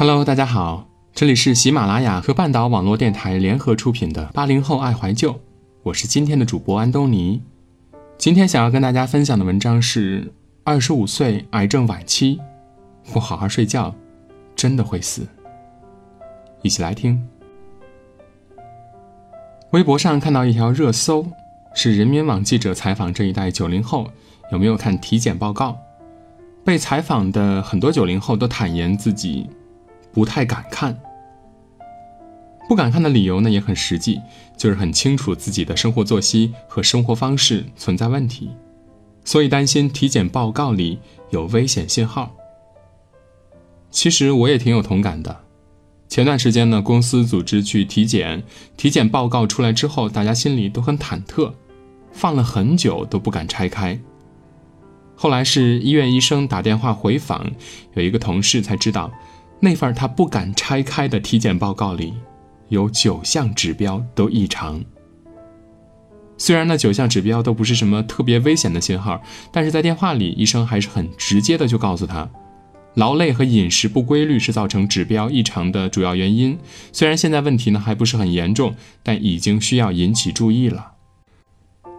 Hello，大家好，这里是喜马拉雅和半岛网络电台联合出品的《八零后爱怀旧》，我是今天的主播安东尼。今天想要跟大家分享的文章是：二十五岁癌症晚期，不好好睡觉，真的会死。一起来听。微博上看到一条热搜，是人民网记者采访这一代九零后有没有看体检报告。被采访的很多九零后都坦言自己不太敢看，不敢看的理由呢也很实际，就是很清楚自己的生活作息和生活方式存在问题，所以担心体检报告里有危险信号。其实我也挺有同感的。前段时间呢，公司组织去体检，体检报告出来之后，大家心里都很忐忑，放了很久都不敢拆开。后来是医院医生打电话回访，有一个同事才知道，那份他不敢拆开的体检报告里，有九项指标都异常。虽然那九项指标都不是什么特别危险的信号，但是在电话里，医生还是很直接的就告诉他，劳累和饮食不规律是造成指标异常的主要原因。虽然现在问题呢还不是很严重，但已经需要引起注意了。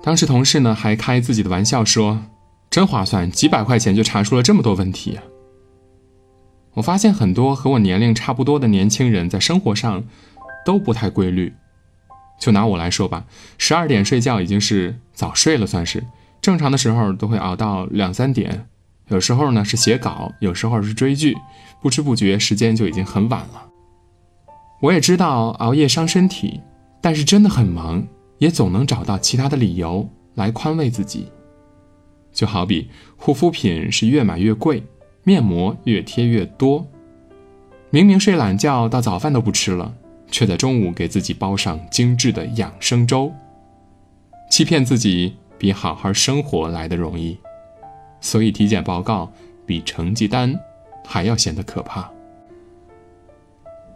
当时同事呢还开自己的玩笑说。真划算，几百块钱就查出了这么多问题。我发现很多和我年龄差不多的年轻人在生活上都不太规律。就拿我来说吧，十二点睡觉已经是早睡了，算是正常的时候都会熬到两三点。有时候呢是写稿，有时候是追剧，不知不觉时间就已经很晚了。我也知道熬夜伤身体，但是真的很忙，也总能找到其他的理由来宽慰自己。就好比护肤品是越买越贵，面膜越贴越多。明明睡懒觉到早饭都不吃了，却在中午给自己包上精致的养生粥。欺骗自己比好好生活来的容易，所以体检报告比成绩单还要显得可怕。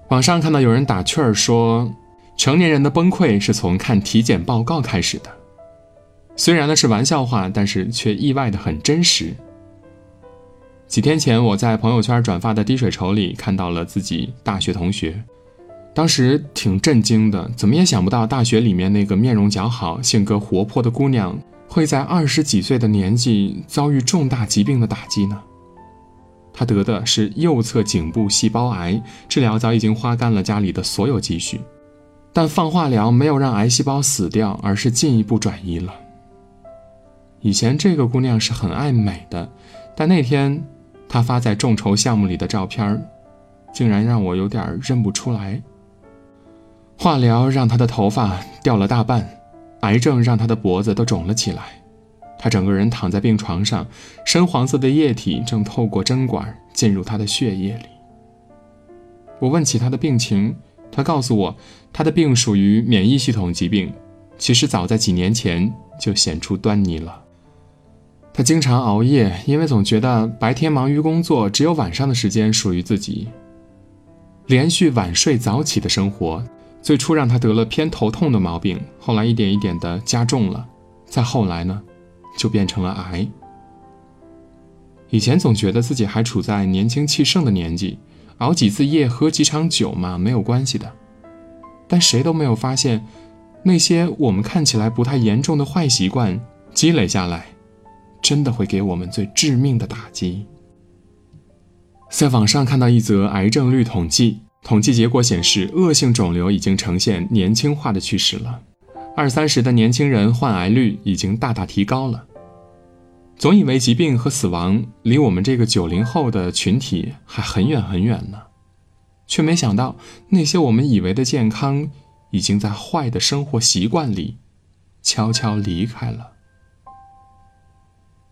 网上看到有人打趣儿说，成年人的崩溃是从看体检报告开始的。虽然呢是玩笑话，但是却意外的很真实。几天前，我在朋友圈转发的滴水筹里看到了自己大学同学，当时挺震惊的，怎么也想不到大学里面那个面容姣好、性格活泼的姑娘，会在二十几岁的年纪遭遇重大疾病的打击呢？她得的是右侧颈部细胞癌，治疗早已经花干了家里的所有积蓄，但放化疗没有让癌细胞死掉，而是进一步转移了。以前这个姑娘是很爱美的，但那天他发在众筹项目里的照片，竟然让我有点认不出来。化疗让他的头发掉了大半，癌症让他的脖子都肿了起来，他整个人躺在病床上，深黄色的液体正透过针管进入他的血液里。我问起他的病情，他告诉我，他的病属于免疫系统疾病，其实早在几年前就显出端倪了。他经常熬夜，因为总觉得白天忙于工作，只有晚上的时间属于自己。连续晚睡早起的生活，最初让他得了偏头痛的毛病，后来一点一点的加重了，再后来呢，就变成了癌。以前总觉得自己还处在年轻气盛的年纪，熬几次夜，喝几场酒嘛，没有关系的。但谁都没有发现，那些我们看起来不太严重的坏习惯积累下来。真的会给我们最致命的打击。在网上看到一则癌症率统计，统计结果显示，恶性肿瘤已经呈现年轻化的趋势了。二三十的年轻人患癌率已经大大提高了。总以为疾病和死亡离我们这个九零后的群体还很远很远呢，却没想到那些我们以为的健康，已经在坏的生活习惯里悄悄离开了。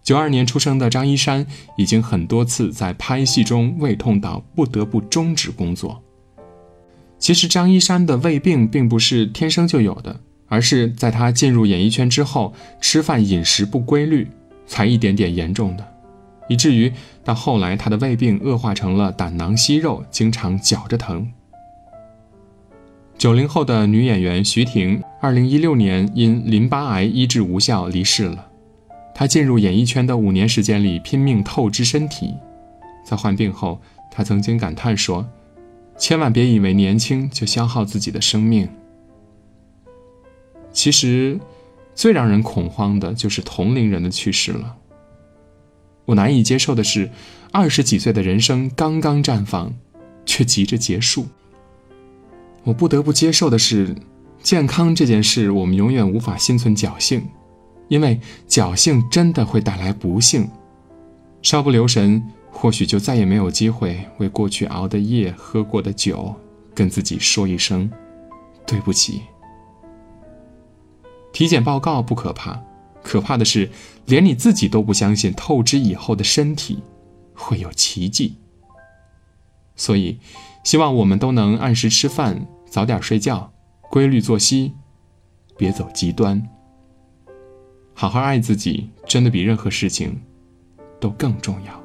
九二年出生的张一山已经很多次在拍戏中胃痛到不得不终止工作。其实张一山的胃病并不是天生就有的，而是在他进入演艺圈之后，吃饭饮食不规律，才一点点严重的，以至于到后来他的胃病恶化成了胆囊息肉，经常绞着疼。九零后的女演员徐婷，二零一六年因淋巴癌医治无效离世了。他进入演艺圈的五年时间里，拼命透支身体。在患病后，他曾经感叹说：“千万别以为年轻就消耗自己的生命。其实，最让人恐慌的就是同龄人的去世了。我难以接受的是，二十几岁的人生刚刚绽放，却急着结束。我不得不接受的是，健康这件事，我们永远无法心存侥幸，因为侥幸真的会带来不幸。稍不留神，或许就再也没有机会为过去熬的夜、喝过的酒，跟自己说一声对不起。体检报告不可怕，可怕的是连你自己都不相信透支以后的身体会有奇迹。所以，希望我们都能按时吃饭，早点睡觉，规律作息，别走极端。好好爱自己，真的比任何事情都更重要。